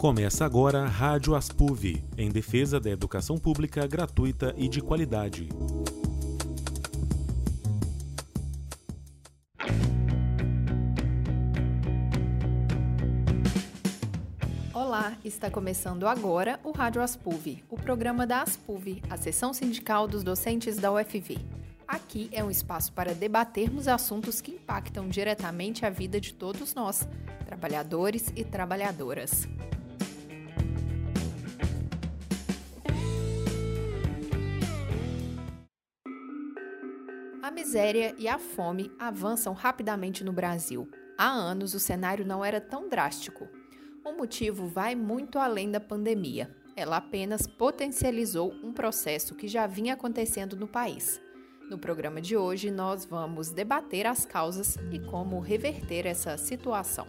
Começa agora a Rádio Aspuv, em defesa da educação pública gratuita e de qualidade. Olá, está começando agora o Rádio Aspuv, o programa da Aspuv, a seção sindical dos docentes da UFV. Aqui é um espaço para debatermos assuntos que impactam diretamente a vida de todos nós, trabalhadores e trabalhadoras. Miséria e a fome avançam rapidamente no Brasil. Há anos o cenário não era tão drástico. O motivo vai muito além da pandemia. Ela apenas potencializou um processo que já vinha acontecendo no país. No programa de hoje, nós vamos debater as causas e como reverter essa situação.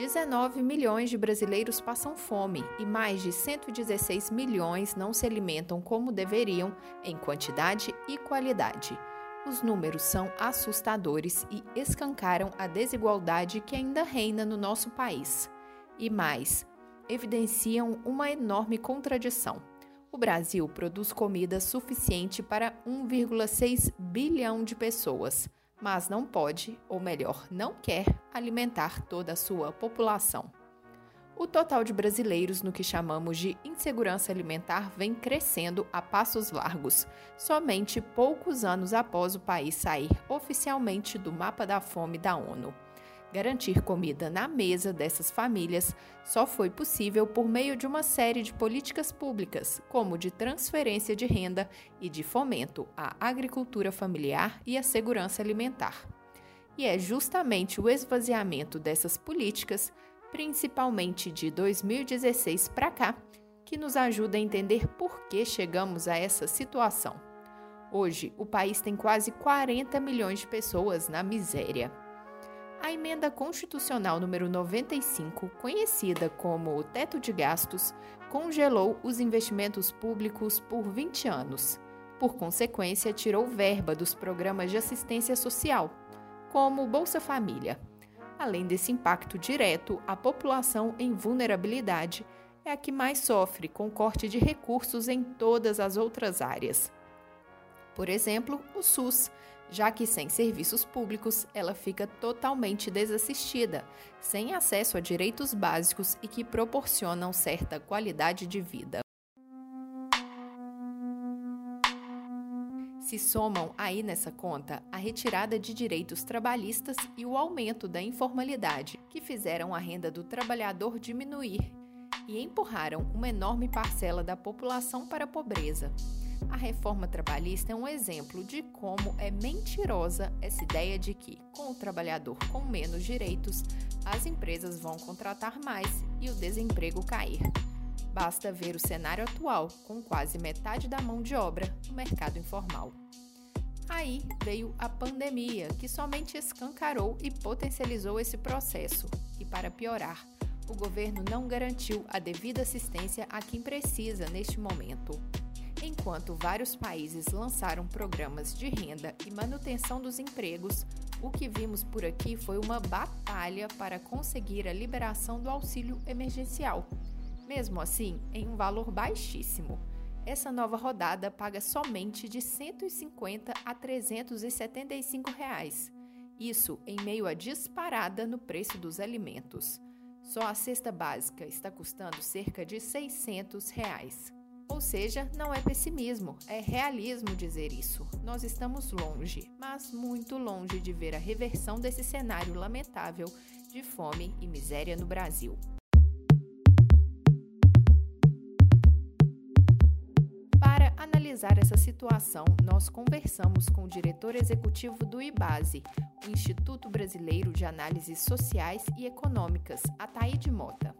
19 milhões de brasileiros passam fome e mais de 116 milhões não se alimentam como deveriam em quantidade e qualidade. Os números são assustadores e escancaram a desigualdade que ainda reina no nosso país. E mais, evidenciam uma enorme contradição. O Brasil produz comida suficiente para 1,6 bilhão de pessoas mas não pode, ou melhor, não quer, alimentar toda a sua população. O total de brasileiros no que chamamos de insegurança alimentar vem crescendo a passos largos, somente poucos anos após o país sair oficialmente do mapa da fome da ONU. Garantir comida na mesa dessas famílias só foi possível por meio de uma série de políticas públicas, como de transferência de renda e de fomento à agricultura familiar e à segurança alimentar. E é justamente o esvaziamento dessas políticas, principalmente de 2016 para cá, que nos ajuda a entender por que chegamos a essa situação. Hoje, o país tem quase 40 milhões de pessoas na miséria. A emenda constitucional número 95, conhecida como o teto de gastos, congelou os investimentos públicos por 20 anos. Por consequência, tirou verba dos programas de assistência social, como Bolsa Família. Além desse impacto direto, a população em vulnerabilidade é a que mais sofre com corte de recursos em todas as outras áreas. Por exemplo, o SUS, já que sem serviços públicos ela fica totalmente desassistida, sem acesso a direitos básicos e que proporcionam certa qualidade de vida. Se somam aí nessa conta a retirada de direitos trabalhistas e o aumento da informalidade, que fizeram a renda do trabalhador diminuir e empurraram uma enorme parcela da população para a pobreza. A reforma trabalhista é um exemplo de como é mentirosa essa ideia de que, com o trabalhador com menos direitos, as empresas vão contratar mais e o desemprego cair. Basta ver o cenário atual, com quase metade da mão de obra no mercado informal. Aí veio a pandemia, que somente escancarou e potencializou esse processo. E para piorar, o governo não garantiu a devida assistência a quem precisa neste momento. Enquanto vários países lançaram programas de renda e manutenção dos empregos, o que vimos por aqui foi uma batalha para conseguir a liberação do auxílio emergencial. Mesmo assim, em um valor baixíssimo. Essa nova rodada paga somente de 150 a 375 reais. Isso em meio à disparada no preço dos alimentos. Só a cesta básica está custando cerca de 600 reais. Ou seja, não é pessimismo, é realismo dizer isso. Nós estamos longe, mas muito longe de ver a reversão desse cenário lamentável de fome e miséria no Brasil. Para analisar essa situação, nós conversamos com o diretor executivo do IBASE, o Instituto Brasileiro de Análises Sociais e Econômicas, Ataíde Mota.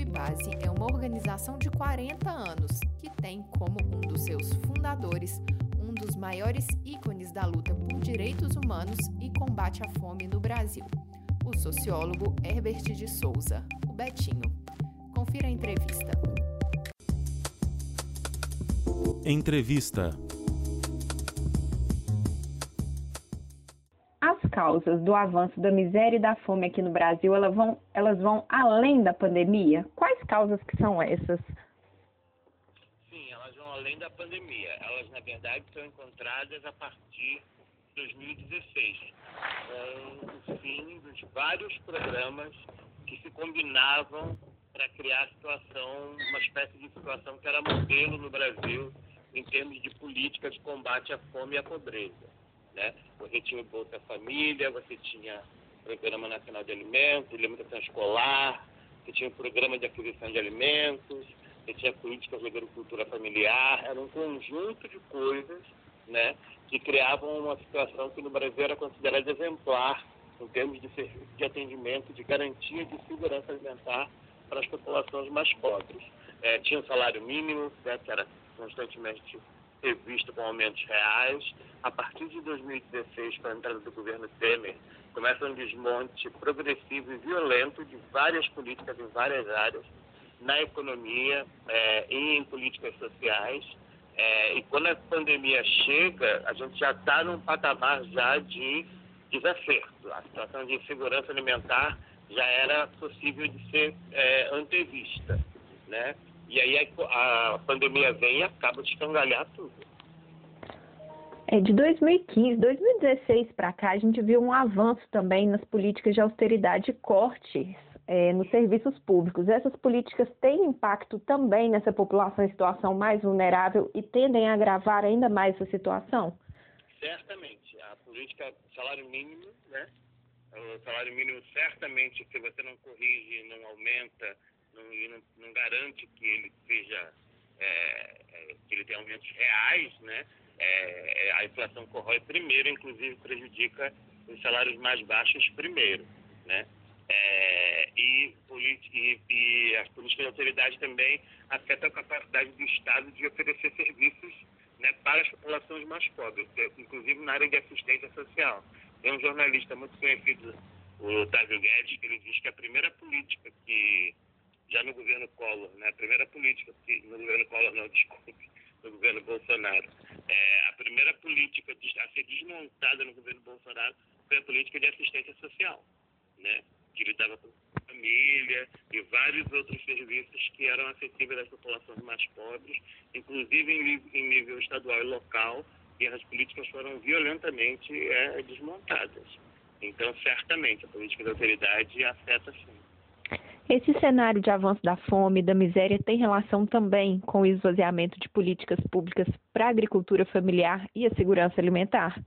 O IBASE é uma organização de 40 anos que tem como um dos seus fundadores um dos maiores ícones da luta por direitos humanos e combate à fome no Brasil, o sociólogo Herbert de Souza, o Betinho. Confira a entrevista. Entrevista. Causas do avanço da miséria e da fome aqui no Brasil, elas vão, elas vão além da pandemia? Quais causas que são essas? Sim, elas vão além da pandemia. Elas, na verdade, são encontradas a partir de 2016, com o fim dos vários programas que se combinavam para criar a situação, uma espécie de situação que era modelo no Brasil em termos de política de combate à fome e à pobreza. Né? Você tinha o Bolsa Família, você tinha o Programa Nacional de Alimentos, Alimentação Escolar, você tinha o Programa de Aquisição de Alimentos, você tinha políticas de agricultura familiar, era um conjunto de coisas né, que criavam uma situação que no Brasil era considerada exemplar em termos de serviço de atendimento, de garantia de segurança alimentar para as populações mais pobres. É, tinha o salário mínimo, né, que era constantemente revisto com aumentos reais. A partir de 2016, com a entrada do governo Temer, começa um desmonte progressivo e violento de várias políticas em várias áreas, na economia é, e em políticas sociais. É, e quando a pandemia chega, a gente já está num patamar já de desacerto. A situação de insegurança alimentar já era possível de ser é, antevista, né? E aí a, a pandemia vem e acaba de escangalhar tudo. É, de 2015, 2016 para cá, a gente viu um avanço também nas políticas de austeridade e cortes é, nos serviços públicos. Essas políticas têm impacto também nessa população em situação mais vulnerável e tendem a agravar ainda mais essa situação? Certamente. A política salário mínimo, né? O salário mínimo certamente, se você não corrige, não aumenta, não, não, não garante que ele seja é, é, que ele tenha aumentos reais, né? É, é, a inflação corrói primeiro, inclusive prejudica os salários mais baixos primeiro, né? É, e, e, e, as políticas de autoridade também afetam a capacidade do Estado de oferecer serviços né, para as populações mais pobres, inclusive na área de assistência social. Tem um jornalista muito conhecido, o Otávio Guedes, que ele diz que a primeira política que, já no governo Collor, né, a primeira política no governo Collor não, desculpe, no governo Bolsonaro, é, a primeira política a ser desmontada no governo Bolsonaro foi a política de assistência social, né, que lidava com família e vários outros serviços que eram acessíveis às populações mais pobres, inclusive em, em nível estadual e local, e as políticas foram violentamente é, desmontadas. Então, certamente, a política da autoridade afeta sim. Esse cenário de avanço da fome e da miséria tem relação também com o esvaziamento de políticas públicas para a agricultura familiar e a segurança alimentar?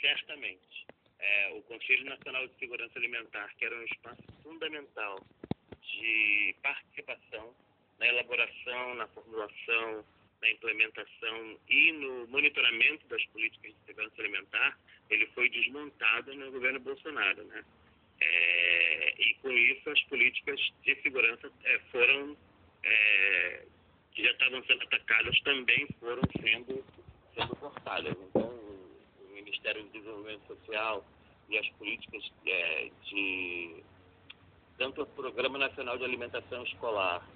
Certamente. É, o Conselho Nacional de Segurança Alimentar, que era um espaço fundamental de participação na elaboração, na formulação, na implementação e no monitoramento das políticas de segurança alimentar, ele foi desmontado no governo Bolsonaro, né? É, e com isso as políticas de segurança é, foram é, que já estavam sendo atacadas também foram sendo sendo cortadas. Então o Ministério do Desenvolvimento Social e as políticas é, de tanto o Programa Nacional de Alimentação Escolar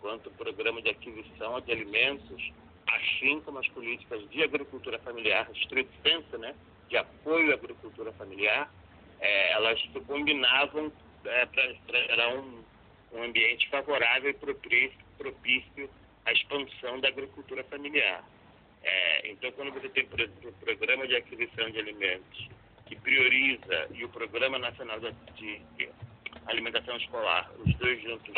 quanto o programa de aquisição de alimentos, assim como as políticas de agricultura familiar, estrito senso, né, de apoio à agricultura familiar, é, elas combinavam é, para gerar um, um ambiente favorável e propício, propício à expansão da agricultura familiar. É, então, quando você tem, por exemplo, o Programa de Aquisição de Alimentos, que prioriza, e o Programa Nacional de, Alimentação Escolar, os dois juntos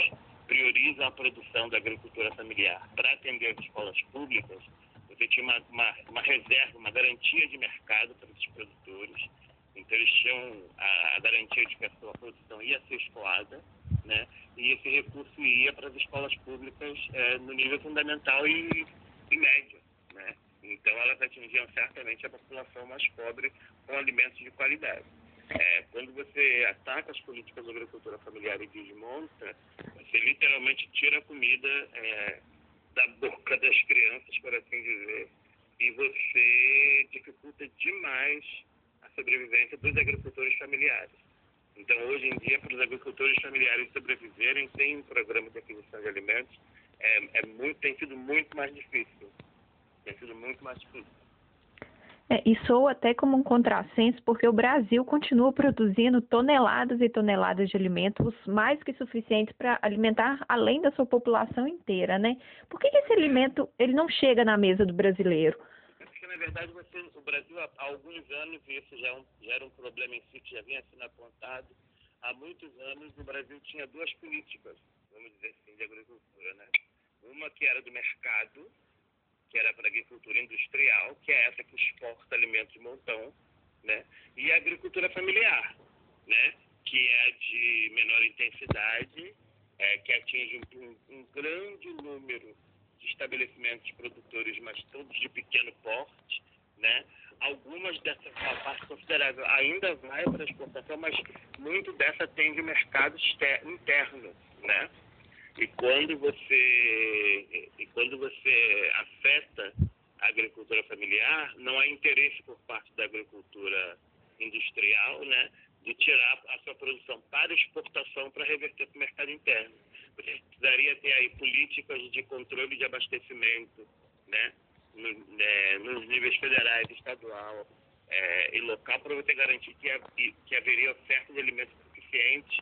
prioriza a produção da agricultura familiar para atender as escolas públicas, você tinha uma, uma, uma, reserva, uma garantia de mercado para esses produtores. Então, eles tinham a, a, garantia de que a sua produção ia ser escoada, né? e esse recurso ia para as escolas públicas é, no nível fundamental e, e médio. Né? Então, elas atingiam certamente a população mais pobre com alimentos de qualidade. É, quando você ataca as políticas de agricultura familiar e desmonta, você literalmente tira a comida é, da boca das crianças, por assim dizer, e você dificulta demais sobrevivência dos agricultores familiares. Então, hoje em dia, para os agricultores familiares sobreviverem sem um programa de aquisição de alimentos, é, é muito, tem sido muito mais difícil. Tem sido muito mais difícil. É, e soa até como um contrassenso, porque o Brasil continua produzindo toneladas e toneladas de alimentos mais que suficientes para alimentar além da sua população inteira, né? Por que esse alimento ele não chega na mesa do brasileiro? Na verdade, você, o Brasil, há alguns anos, e isso já, é um, já era um problema em si, que já vinha sendo apontado, há muitos anos o Brasil tinha duas políticas, vamos dizer assim, de agricultura, né? Uma que era do mercado, que era para a agricultura industrial, que é essa que exporta alimentos de montão, né? E a agricultura familiar, né? Que é de menor intensidade, é, que atinge um, um grande número estabelecimentos produtores, mas todos de pequeno porte, né? Algumas dessas, uma parte considerável ainda vai para exportação, mas muito dessa atende o mercado interno, né? E quando você, e quando você afeta a agricultura familiar, não há interesse por parte da agricultura industrial, né, de tirar a sua produção para exportação para reverter para o mercado interno. Precisaria ter aí políticas de controle de abastecimento, né, no, né nos níveis federais, estadual é, e local, para você garantir que, que haveria oferta de alimentos suficientes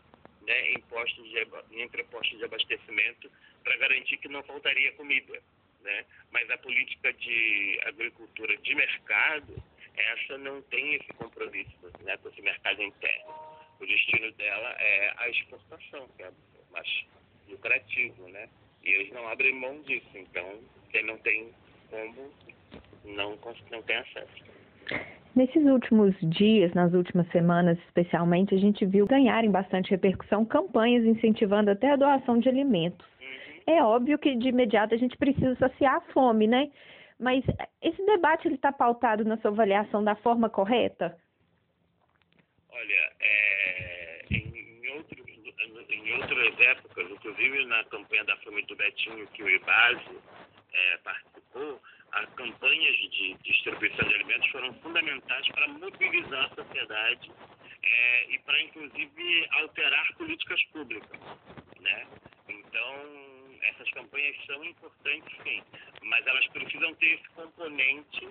né, em, postos de, em entrepostos de abastecimento para garantir que não faltaria comida. Né? Mas a política de agricultura de mercado, essa não tem esse compromisso né, com esse mercado interno. O destino dela é a exportação, que é mais lucrativo, né? E eles não abrem mão disso, então quem não tem como não, não tem acesso. Nesses últimos dias, nas últimas semanas especialmente, a gente viu ganharem bastante repercussão campanhas incentivando até a doação de alimentos. Uhum. É óbvio que de imediato a gente precisa saciar a fome, né? Mas esse debate ele está pautado na sua avaliação da forma correta? Olha, é, em, outro, outras épocas, inclusive na campanha da fome do Betinho, que o IBASE é, participou, as campanhas de distribuição de alimentos foram fundamentais para mobilizar a sociedade é, e para, inclusive, alterar políticas públicas. Né? Então, essas campanhas são importantes, sim, mas elas precisam ter esse componente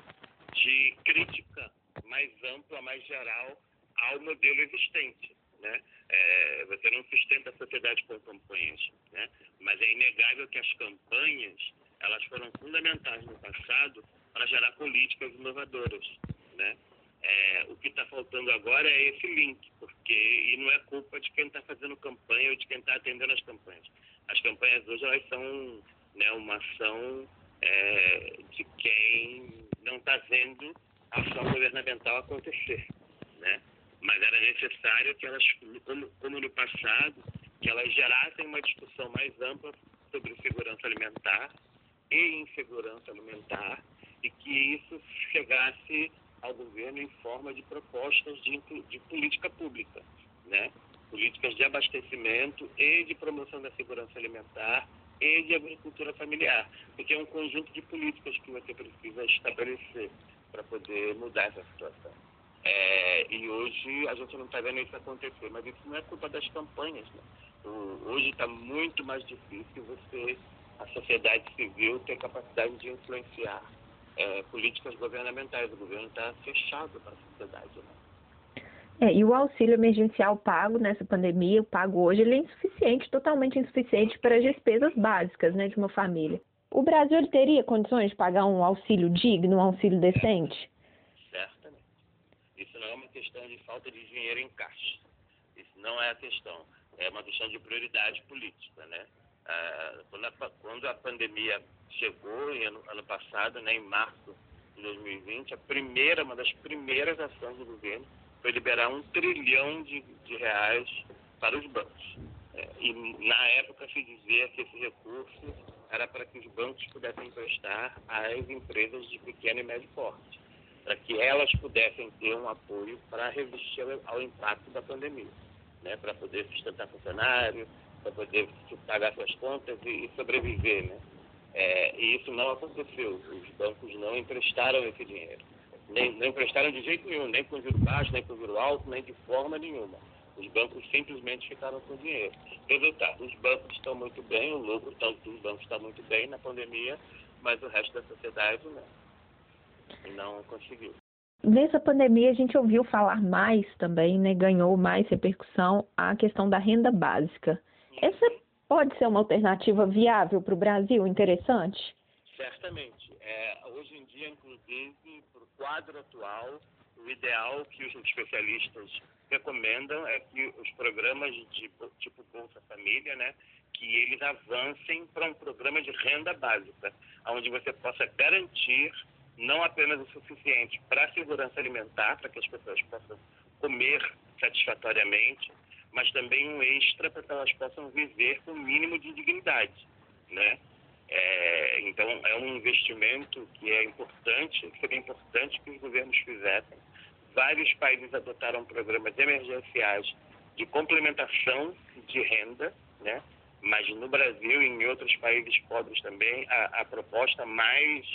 de crítica mais ampla, mais geral ao modelo existente. Né? É, você não sustenta a sociedade com campanhas, né? mas é inegável que as campanhas elas foram fundamentais no passado para gerar políticas inovadoras, né? É, o que está faltando agora é esse link, porque e não é culpa de quem está fazendo campanha ou de quem está atendendo as campanhas. As campanhas hoje elas são né, uma ação é, de quem não está vendo a ação governamental acontecer? Mas era necessário que elas, como, como no passado, que elas gerassem uma discussão mais ampla sobre segurança alimentar e insegurança alimentar e que isso chegasse ao governo em forma de propostas de, de política pública, né? políticas de abastecimento e de promoção da segurança alimentar e de agricultura familiar, porque é um conjunto de políticas que você precisa estabelecer para poder mudar essa situação. E hoje a gente não está vendo isso acontecer, mas isso não é culpa das campanhas. Né? O, hoje está muito mais difícil você a sociedade civil tem capacidade de influenciar é, políticas governamentais. O governo está fechado para a sociedade. Né? É, e o auxílio emergencial pago nessa pandemia, o pago hoje, ele é insuficiente, totalmente insuficiente para as despesas básicas né, de uma família. O Brasil teria condições de pagar um auxílio digno, um auxílio decente? Isso não é uma questão de falta de dinheiro em caixa. Isso não é a questão. É uma questão de prioridade política, né? Ah, quando, a, pandemia chegou ano, ano passado, né, em março de 2020, a primeira, uma das primeiras ações do governo foi liberar um trilhão de, de reais para os bancos. É, e na época se dizia que esse recurso era para que os bancos pudessem emprestar às empresas de pequeno e médio porte, para que elas pudessem ter um apoio para resistir ao impacto da pandemia, né, para poder sustentar funcionários, para poder pagar suas contas e, sobreviver, né? É, e isso não aconteceu. Os bancos não emprestaram esse dinheiro. Nem, não emprestaram de jeito nenhum, nem com juro baixo, nem com juro alto, nem de forma nenhuma. Os bancos simplesmente ficaram com dinheiro. Resultado, os bancos estão muito bem, o lucro dos bancos está muito bem na pandemia, mas o resto da sociedade não. Não conseguiu. Nessa pandemia a gente ouviu falar mais também, né? Ganhou mais repercussão a questão da renda básica. Essa pode ser uma alternativa viável para o Brasil, interessante? Certamente. É, hoje em dia, inclusive, para o quadro atual, o ideal que os especialistas recomendam é que os programas de tipo Bolsa Família, né, que eles avancem para um programa de renda básica, onde você possa garantir não apenas o suficiente para a segurança alimentar, para que as pessoas possam comer satisfatoriamente, mas também um extra para que elas possam viver com o mínimo de dignidade, né? É, então, é um investimento que é importante, que seria importante que os governos fizessem. Vários países adotaram programas emergenciais de complementação de renda, né? mas no Brasil e em outros países pobres também, a, a proposta mais,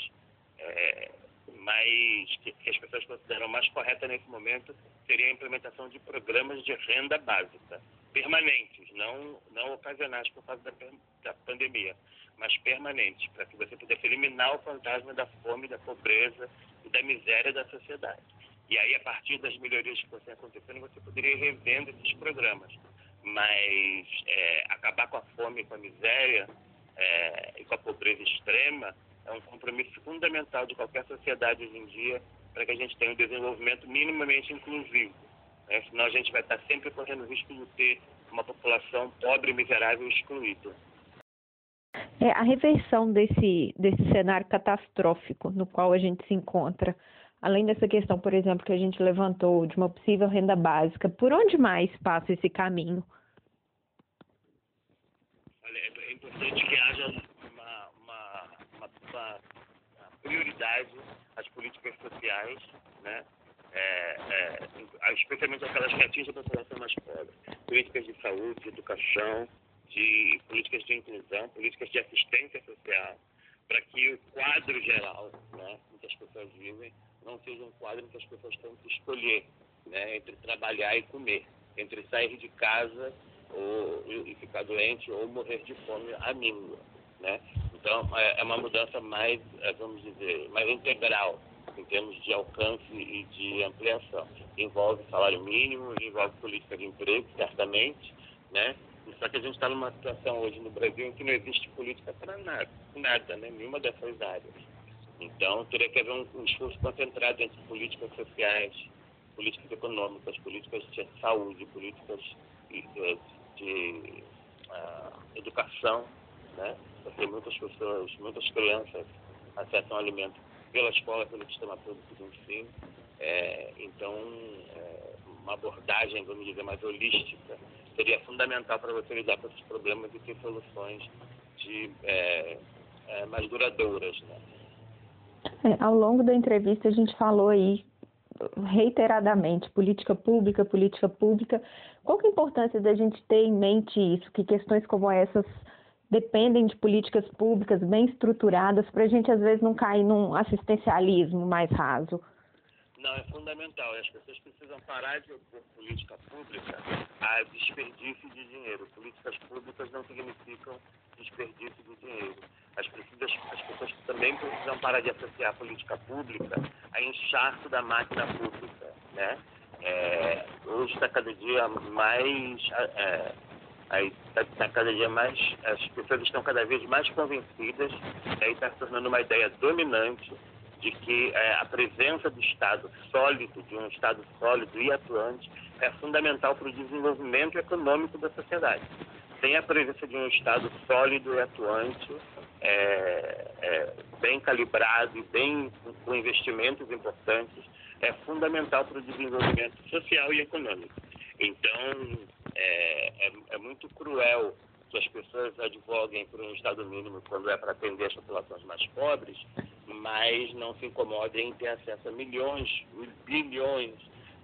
é, mais que, que, as pessoas consideram mais correta nesse momento seria a implementação de programas de renda básica, permanentes, não, não ocasionais por causa da, da pandemia, mas permanentes, para que você pudesse eliminar o fantasma da fome, da pobreza e da miséria da sociedade. E aí, a partir das melhorias que fossem acontecendo, você poderia ir revendo esses programas mas é, acabar com a fome, com a miséria é, e com a pobreza extrema é um compromisso fundamental de qualquer sociedade hoje em dia para que a gente tenha um desenvolvimento minimamente inclusivo. Né? Senão a gente vai estar sempre correndo o risco de ter uma população pobre, miserável e excluída. É, a reversão desse, desse cenário catastrófico no qual a gente se encontra, além dessa questão, por exemplo, que a gente levantou de uma possível renda básica, por onde mais passa esse caminho? importante que haja uma prioridade às políticas sociais, né? É, é, especialmente aquelas que atingem a população mais pobre. Políticas de saúde, de educação, de políticas de inclusão, políticas de assistência social, para que o quadro geral né, em que as pessoas vivem não seja um quadro em que as pessoas tenham que escolher né, entre trabalhar e comer, entre sair de casa ou, e ficar doente ou morrer de fome a míngua? Então, é, é uma mudança mais, é, vamos dizer, mais integral em termos de alcance e de ampliação. Envolve salário mínimo, envolve política de emprego, certamente, né? Só que a gente está numa situação hoje no Brasil em que não existe política para nada, nada, né? Nenhuma dessas áreas. Então, teria que haver um, um esforço concentrado entre políticas sociais, políticas econômicas, políticas de saúde, políticas de, de uh, educação, né? Porque muitas pessoas, muitas crianças acessam alimento pela escola, pelo sistema público de ensino. É, então, é, uma abordagem, vamos dizer, mais holística seria fundamental para você lidar com esses problemas e ter soluções de, é, é mais duradouras. Né? É, ao longo da entrevista, a gente falou aí reiteradamente política pública, política pública. Qual que é a importância da gente ter em mente isso, que questões como essas dependem de políticas públicas bem estruturadas para a gente às vezes não cair num assistencialismo mais raso? Não, é fundamental. As pessoas precisam parar de opor política pública a desperdício de dinheiro. Políticas públicas não significam desperdício de dinheiro. As, precisas, as pessoas também precisam parar de associar a política pública a inchaço da máquina pública. Né? É, hoje está cada dia mais. É, está tá cada dia mais. As pessoas estão cada vez mais convencidas, aí está se tornando uma ideia dominante de que é, a presença do Estado sólido, de um Estado sólido e atuante, é fundamental para o desenvolvimento econômico da sociedade. Sem a presença de um Estado sólido e atuante, é, é, bem calibrado e bem com investimentos importantes, é fundamental para o desenvolvimento social e econômico. Então, é, é, é muito cruel que as pessoas advoguem por um Estado mínimo quando é para atender as populações mais pobres, mas não se incomodem em ter acesso a milhões, bilhões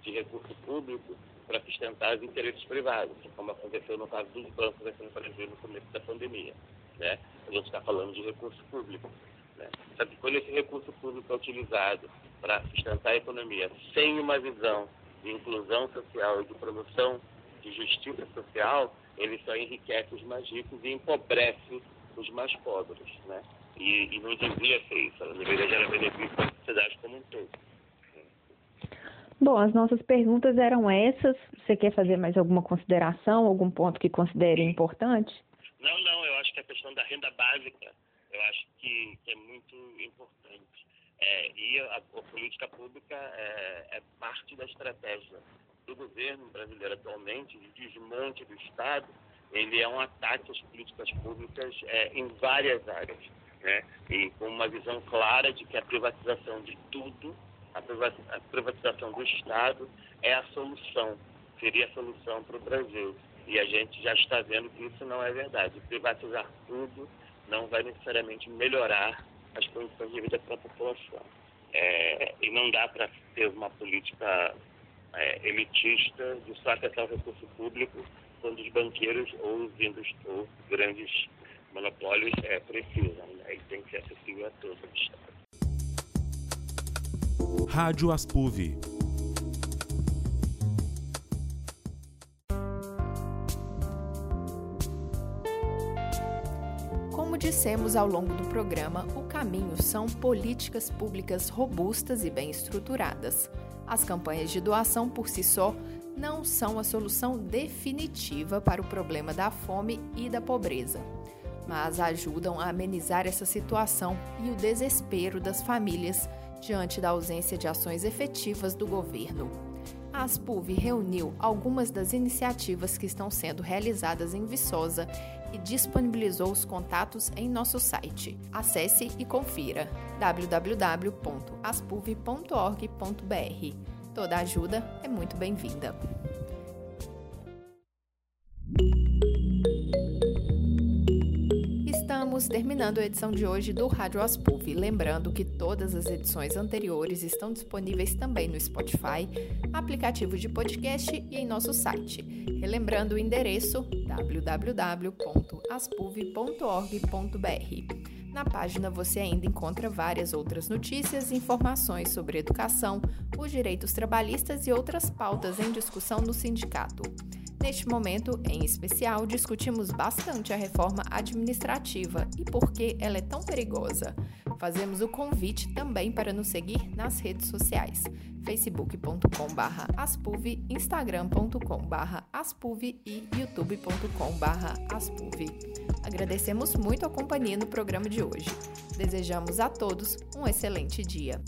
de recurso público para sustentar os interesses privados, como aconteceu no caso dos bancos aqui no Brasil no começo da pandemia. Né? A gente está falando de recurso público. Né? Que quando esse recurso público é utilizado para sustentar a economia sem uma visão de inclusão social e de promoção de justiça social, ele só enriquece os mais ricos e empobrece os mais pobres. Né? E, e não devia ser isso, ela deveria gerar benefício para a sociedade como um todo. Bom, as nossas perguntas eram essas. Você quer fazer mais alguma consideração, algum ponto que considere importante? Não, não, eu acho que a questão da renda básica, eu acho que, que é muito importante. É, e a, a, política pública é, é, parte da estratégia do governo brasileiro atualmente, de desmonte do Estado, ele é um ataque às políticas públicas é, em várias áreas. Né? E com uma visão clara de que a privatização de tudo, a privatização do Estado é a solução, seria a solução para o Brasil. E a gente já está vendo que isso não é verdade. Privatizar tudo não vai necessariamente melhorar as condições de vida para a população. É, e não dá para ter uma política é, elitista de só acessar o recurso público quando os banqueiros ou os, ou grandes monopólios é, precisam. Né? E tem que ser acessível a todos. Rádio Aspuv dissemos ao longo do programa, o caminho são políticas públicas robustas e bem estruturadas. As campanhas de doação por si só não são a solução definitiva para o problema da fome e da pobreza, mas ajudam a amenizar essa situação e o desespero das famílias diante da ausência de ações efetivas do governo. A Aspuv reuniu algumas das iniciativas que estão sendo realizadas em Viçosa e disponibilizou os contatos em nosso site. Acesse e confira www.aspuv.org.br. Toda ajuda é muito bem-vinda. Estamos terminando a edição de hoje do Rádio Aspuv. Lembrando que todas as edições anteriores estão disponíveis também no Spotify, aplicativo de podcast e em nosso site. Relembrando o endereço www.aspuv.org.br. Na página você ainda encontra várias outras notícias e informações sobre educação, os direitos trabalhistas e outras pautas em discussão no sindicato. Neste momento, em especial, discutimos bastante a reforma administrativa e por que ela é tão perigosa. Fazemos o convite também para nos seguir nas redes sociais: facebook.com/aspuv, instagram.com/aspuv e youtube.com/aspuv. Agradecemos muito a companhia no programa de hoje. Desejamos a todos um excelente dia.